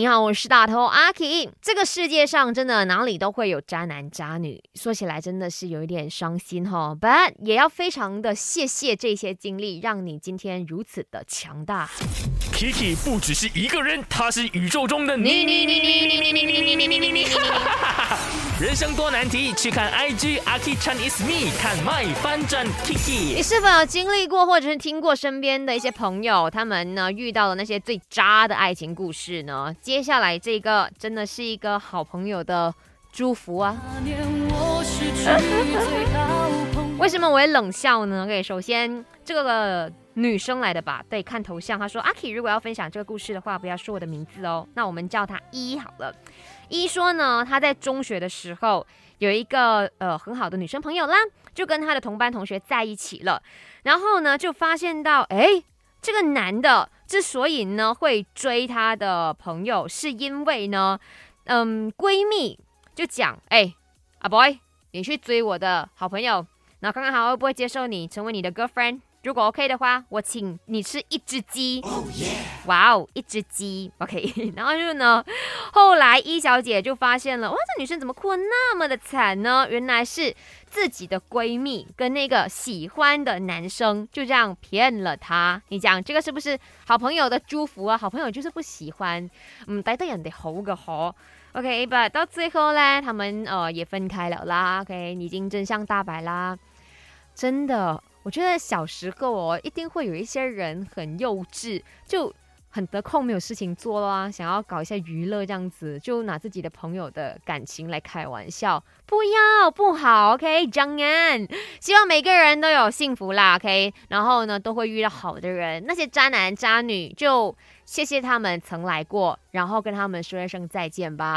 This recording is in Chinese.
你好，我是大头阿 K。这个世界上真的哪里都会有渣男渣女，说起来真的是有一点伤心哈。But 也要非常的谢谢这些经历，让你今天如此的强大。Kiki 不只是一个人，他是宇宙中的你你你你你你你你你你你你。人生多难题，去看 IG a k Chan is me，看 My 翻转 Kiki。你是否有经历过，或者是听过身边的一些朋友，他们呢遇到了那些最渣的爱情故事呢？接下来这个真的是一个好朋友的祝福啊！为什么我会冷笑呢？OK，首先这个女生来的吧？对，看头像，她说阿 K 如果要分享这个故事的话，不要说我的名字哦。那我们叫她一好了。一说呢，她在中学的时候有一个呃很好的女生朋友啦，就跟她的同班同学在一起了。然后呢，就发现到哎，这个男的之所以呢会追她的朋友，是因为呢，嗯，闺蜜就讲哎，阿 boy，你去追我的好朋友。那看看他会不会接受你成为你的 girlfriend？如果 OK 的话，我请你吃一只鸡。哇哦，一只鸡，OK。然后就呢，后来一小姐就发现了，哇，这女生怎么哭得那么的惨呢？原来是自己的闺蜜跟那个喜欢的男生就这样骗了她。你讲这个是不是好朋友的祝福啊？好朋友就是不喜欢，嗯，待得人哋好嘅嗬。OK，but 到最后呢，他们呃也分开了啦。OK，已经真相大白啦。真的，我觉得小时候哦，一定会有一些人很幼稚，就很得空，没有事情做啦，想要搞一下娱乐这样子，就拿自己的朋友的感情来开玩笑，不要不好，OK，张安，希望每个人都有幸福啦，OK，然后呢，都会遇到好的人，那些渣男渣女就。谢谢他们曾来过，然后跟他们说一声再见吧。